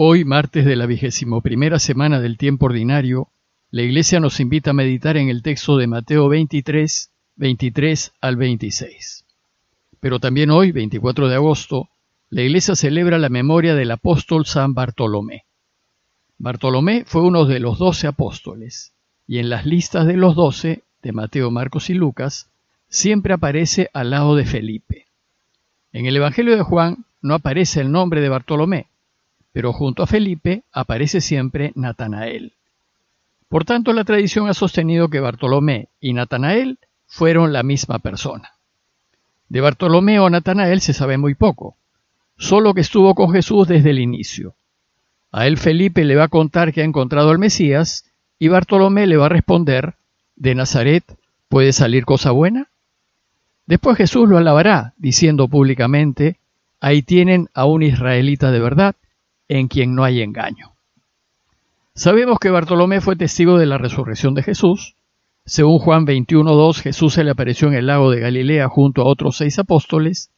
Hoy, martes de la vigésimo primera semana del tiempo ordinario, la Iglesia nos invita a meditar en el texto de Mateo 23, 23 al 26. Pero también hoy, 24 de agosto, la Iglesia celebra la memoria del apóstol San Bartolomé. Bartolomé fue uno de los doce apóstoles, y en las listas de los doce, de Mateo, Marcos y Lucas, siempre aparece al lado de Felipe. En el Evangelio de Juan no aparece el nombre de Bartolomé, pero junto a Felipe aparece siempre Natanael. Por tanto, la tradición ha sostenido que Bartolomé y Natanael fueron la misma persona. De Bartolomé o Natanael se sabe muy poco, solo que estuvo con Jesús desde el inicio. A él Felipe le va a contar que ha encontrado al Mesías y Bartolomé le va a responder, ¿de Nazaret puede salir cosa buena? Después Jesús lo alabará, diciendo públicamente, ahí tienen a un israelita de verdad, en quien no hay engaño. Sabemos que Bartolomé fue testigo de la resurrección de Jesús. Según Juan 21.2, Jesús se le apareció en el lago de Galilea junto a otros seis apóstoles,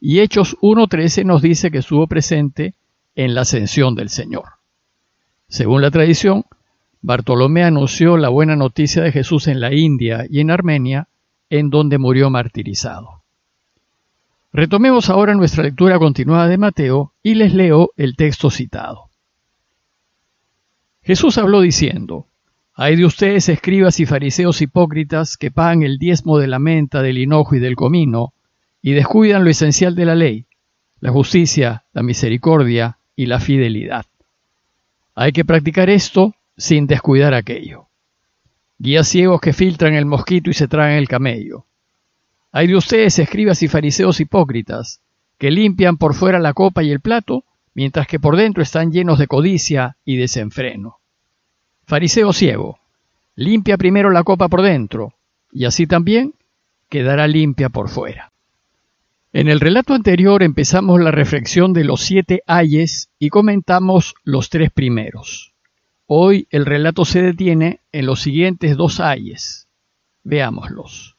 y Hechos 1.13 nos dice que estuvo presente en la ascensión del Señor. Según la tradición, Bartolomé anunció la buena noticia de Jesús en la India y en Armenia, en donde murió martirizado. Retomemos ahora nuestra lectura continuada de Mateo y les leo el texto citado. Jesús habló diciendo, Hay de ustedes escribas y fariseos hipócritas que pagan el diezmo de la menta, del hinojo y del comino, y descuidan lo esencial de la ley, la justicia, la misericordia y la fidelidad. Hay que practicar esto sin descuidar aquello. Guías ciegos que filtran el mosquito y se tragan el camello. Hay de ustedes, escribas y fariseos hipócritas, que limpian por fuera la copa y el plato, mientras que por dentro están llenos de codicia y desenfreno. Fariseo ciego, limpia primero la copa por dentro, y así también quedará limpia por fuera. En el relato anterior empezamos la reflexión de los siete ayes y comentamos los tres primeros. Hoy el relato se detiene en los siguientes dos ayes. Veámoslos.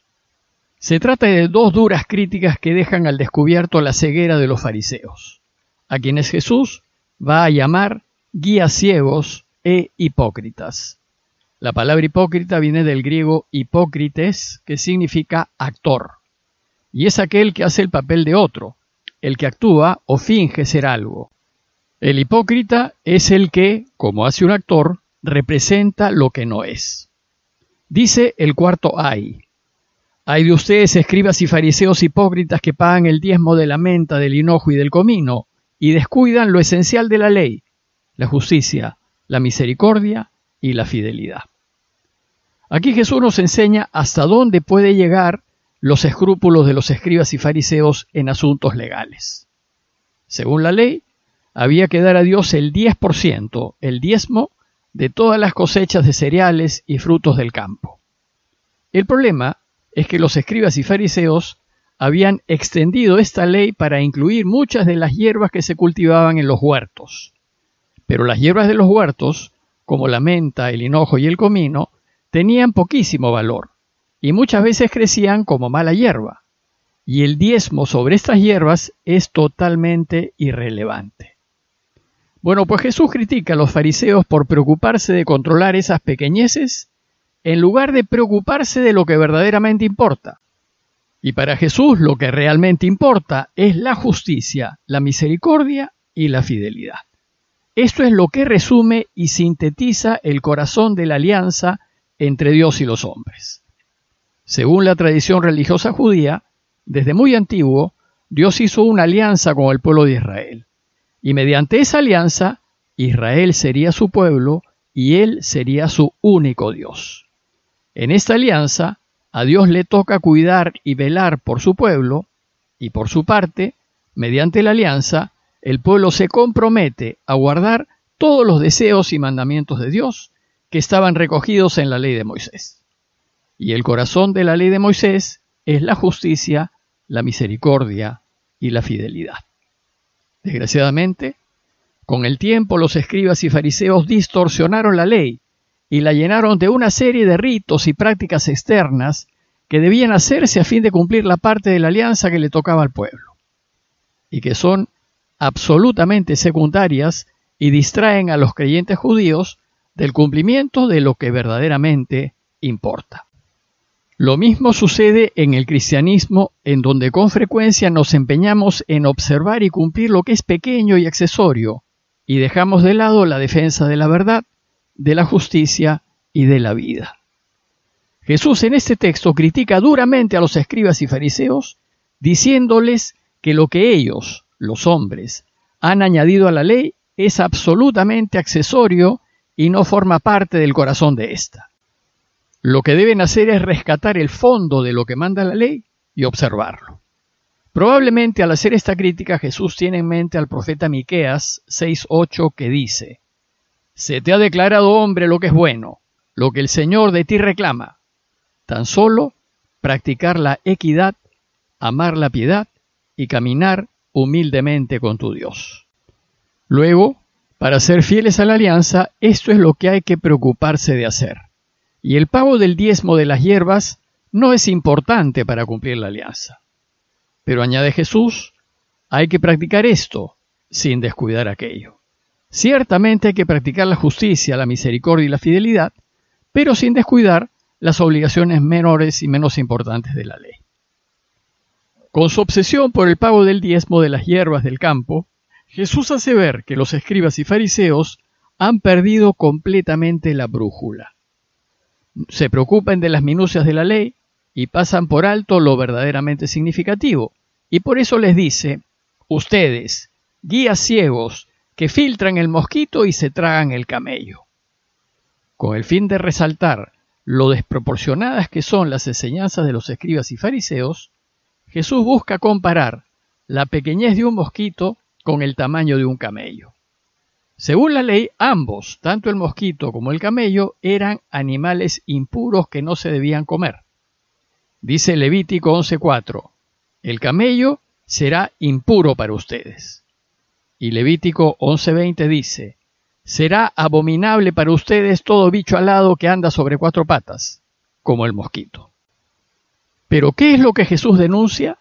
Se trata de dos duras críticas que dejan al descubierto la ceguera de los fariseos, a quienes Jesús va a llamar guías ciegos e hipócritas. La palabra hipócrita viene del griego hipócrites, que significa actor, y es aquel que hace el papel de otro, el que actúa o finge ser algo. El hipócrita es el que, como hace un actor, representa lo que no es. Dice el cuarto ay. Hay de ustedes, escribas y fariseos hipócritas, que pagan el diezmo de la menta, del hinojo y del comino, y descuidan lo esencial de la ley, la justicia, la misericordia y la fidelidad. Aquí Jesús nos enseña hasta dónde puede llegar los escrúpulos de los escribas y fariseos en asuntos legales. Según la ley, había que dar a Dios el 10%, el diezmo, de todas las cosechas de cereales y frutos del campo. El problema es que los escribas y fariseos habían extendido esta ley para incluir muchas de las hierbas que se cultivaban en los huertos. Pero las hierbas de los huertos, como la menta, el hinojo y el comino, tenían poquísimo valor y muchas veces crecían como mala hierba. Y el diezmo sobre estas hierbas es totalmente irrelevante. Bueno, pues Jesús critica a los fariseos por preocuparse de controlar esas pequeñeces en lugar de preocuparse de lo que verdaderamente importa. Y para Jesús lo que realmente importa es la justicia, la misericordia y la fidelidad. Esto es lo que resume y sintetiza el corazón de la alianza entre Dios y los hombres. Según la tradición religiosa judía, desde muy antiguo, Dios hizo una alianza con el pueblo de Israel. Y mediante esa alianza, Israel sería su pueblo y él sería su único Dios. En esta alianza, a Dios le toca cuidar y velar por su pueblo, y por su parte, mediante la alianza, el pueblo se compromete a guardar todos los deseos y mandamientos de Dios que estaban recogidos en la ley de Moisés. Y el corazón de la ley de Moisés es la justicia, la misericordia y la fidelidad. Desgraciadamente, con el tiempo los escribas y fariseos distorsionaron la ley y la llenaron de una serie de ritos y prácticas externas que debían hacerse a fin de cumplir la parte de la alianza que le tocaba al pueblo, y que son absolutamente secundarias y distraen a los creyentes judíos del cumplimiento de lo que verdaderamente importa. Lo mismo sucede en el cristianismo, en donde con frecuencia nos empeñamos en observar y cumplir lo que es pequeño y accesorio, y dejamos de lado la defensa de la verdad, de la justicia y de la vida. Jesús en este texto critica duramente a los escribas y fariseos, diciéndoles que lo que ellos, los hombres, han añadido a la ley es absolutamente accesorio y no forma parte del corazón de ésta. Lo que deben hacer es rescatar el fondo de lo que manda la ley y observarlo. Probablemente al hacer esta crítica Jesús tiene en mente al profeta Miqueas 6:8 que dice: Se te ha declarado hombre lo que es bueno, lo que el Señor de ti reclama, tan solo practicar la equidad, amar la piedad y caminar humildemente con tu Dios. Luego, para ser fieles a la alianza, esto es lo que hay que preocuparse de hacer. Y el pago del diezmo de las hierbas no es importante para cumplir la alianza. Pero añade Jesús, hay que practicar esto sin descuidar aquello. Ciertamente hay que practicar la justicia, la misericordia y la fidelidad, pero sin descuidar las obligaciones menores y menos importantes de la ley. Con su obsesión por el pago del diezmo de las hierbas del campo, Jesús hace ver que los escribas y fariseos han perdido completamente la brújula. Se preocupan de las minucias de la ley y pasan por alto lo verdaderamente significativo. Y por eso les dice, ustedes, guías ciegos, que filtran el mosquito y se tragan el camello. Con el fin de resaltar lo desproporcionadas que son las enseñanzas de los escribas y fariseos, Jesús busca comparar la pequeñez de un mosquito con el tamaño de un camello. Según la ley, ambos, tanto el mosquito como el camello, eran animales impuros que no se debían comer. Dice Levítico 11.4, el camello será impuro para ustedes. Y Levítico 11.20 dice, será abominable para ustedes todo bicho alado que anda sobre cuatro patas, como el mosquito. Pero ¿qué es lo que Jesús denuncia?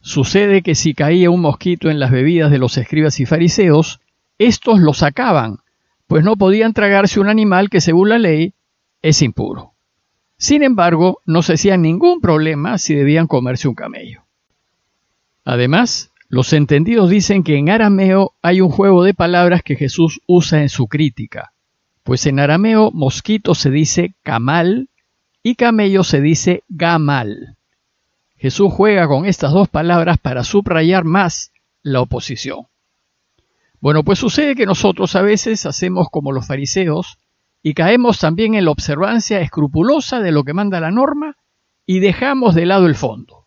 Sucede que si caía un mosquito en las bebidas de los escribas y fariseos, estos lo sacaban, pues no podían tragarse un animal que según la ley es impuro. Sin embargo, no se hacían ningún problema si debían comerse un camello. Además, los entendidos dicen que en arameo hay un juego de palabras que Jesús usa en su crítica, pues en arameo mosquito se dice camal y camello se dice gamal. Jesús juega con estas dos palabras para subrayar más la oposición. Bueno, pues sucede que nosotros a veces hacemos como los fariseos y caemos también en la observancia escrupulosa de lo que manda la norma y dejamos de lado el fondo.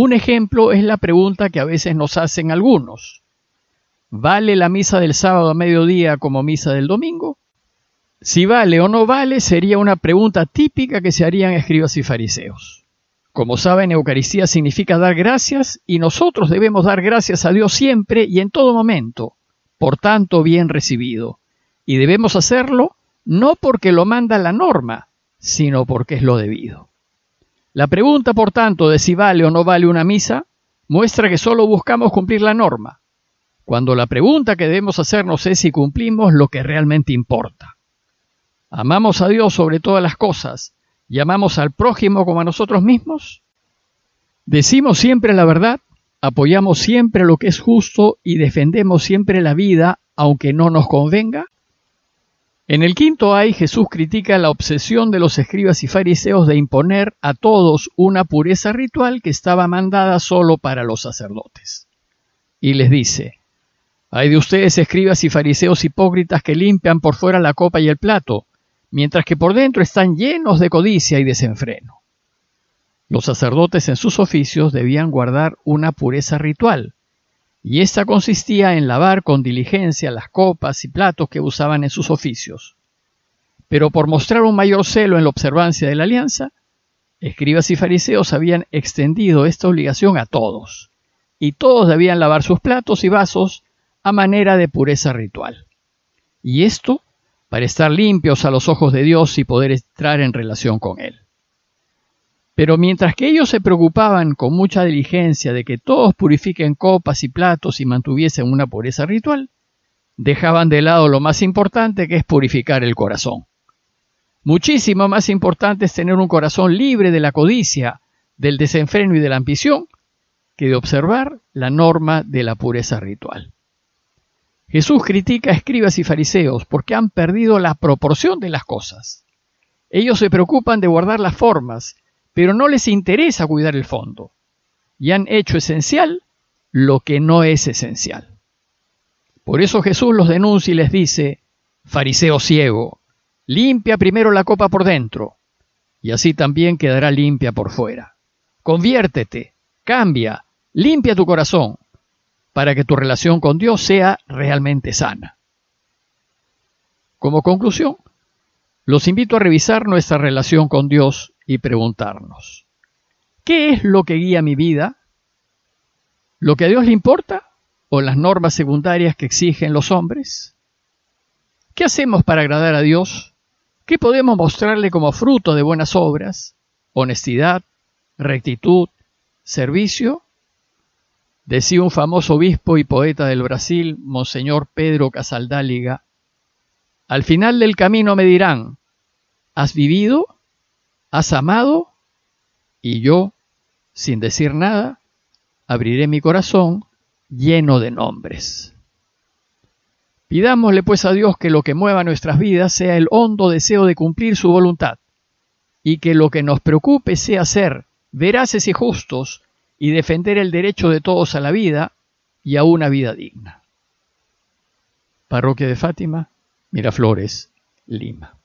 Un ejemplo es la pregunta que a veces nos hacen algunos. ¿Vale la misa del sábado a mediodía como misa del domingo? Si vale o no vale sería una pregunta típica que se harían escribas y fariseos. Como saben, Eucaristía significa dar gracias y nosotros debemos dar gracias a Dios siempre y en todo momento, por tanto bien recibido. Y debemos hacerlo no porque lo manda la norma, sino porque es lo debido. La pregunta, por tanto, de si vale o no vale una misa, muestra que solo buscamos cumplir la norma, cuando la pregunta que debemos hacernos es si cumplimos lo que realmente importa. Amamos a Dios sobre todas las cosas ¿Llamamos al prójimo como a nosotros mismos? ¿Decimos siempre la verdad? ¿Apoyamos siempre lo que es justo y defendemos siempre la vida aunque no nos convenga? En el quinto ay, Jesús critica la obsesión de los escribas y fariseos de imponer a todos una pureza ritual que estaba mandada solo para los sacerdotes. Y les dice, hay de ustedes escribas y fariseos hipócritas que limpian por fuera la copa y el plato, mientras que por dentro están llenos de codicia y desenfreno. Los sacerdotes en sus oficios debían guardar una pureza ritual, y esta consistía en lavar con diligencia las copas y platos que usaban en sus oficios. Pero por mostrar un mayor celo en la observancia de la alianza, escribas y fariseos habían extendido esta obligación a todos, y todos debían lavar sus platos y vasos a manera de pureza ritual. Y esto para estar limpios a los ojos de Dios y poder entrar en relación con Él. Pero mientras que ellos se preocupaban con mucha diligencia de que todos purifiquen copas y platos y mantuviesen una pureza ritual, dejaban de lado lo más importante que es purificar el corazón. Muchísimo más importante es tener un corazón libre de la codicia, del desenfreno y de la ambición, que de observar la norma de la pureza ritual. Jesús critica a escribas y fariseos porque han perdido la proporción de las cosas. Ellos se preocupan de guardar las formas, pero no les interesa cuidar el fondo, y han hecho esencial lo que no es esencial. Por eso Jesús los denuncia y les dice, fariseo ciego, limpia primero la copa por dentro, y así también quedará limpia por fuera. Conviértete, cambia, limpia tu corazón, para que tu relación con Dios sea realmente sana. Como conclusión, los invito a revisar nuestra relación con Dios y preguntarnos, ¿qué es lo que guía mi vida? ¿Lo que a Dios le importa o las normas secundarias que exigen los hombres? ¿Qué hacemos para agradar a Dios? ¿Qué podemos mostrarle como fruto de buenas obras? Honestidad, rectitud, servicio. Decía un famoso obispo y poeta del Brasil, Monseñor Pedro Casaldáliga, al final del camino me dirán, ¿has vivido? ¿Has amado? Y yo, sin decir nada, abriré mi corazón lleno de nombres. Pidámosle pues a Dios que lo que mueva nuestras vidas sea el hondo deseo de cumplir su voluntad, y que lo que nos preocupe sea ser veraces y justos y defender el derecho de todos a la vida y a una vida digna. Parroquia de Fátima, Miraflores, Lima.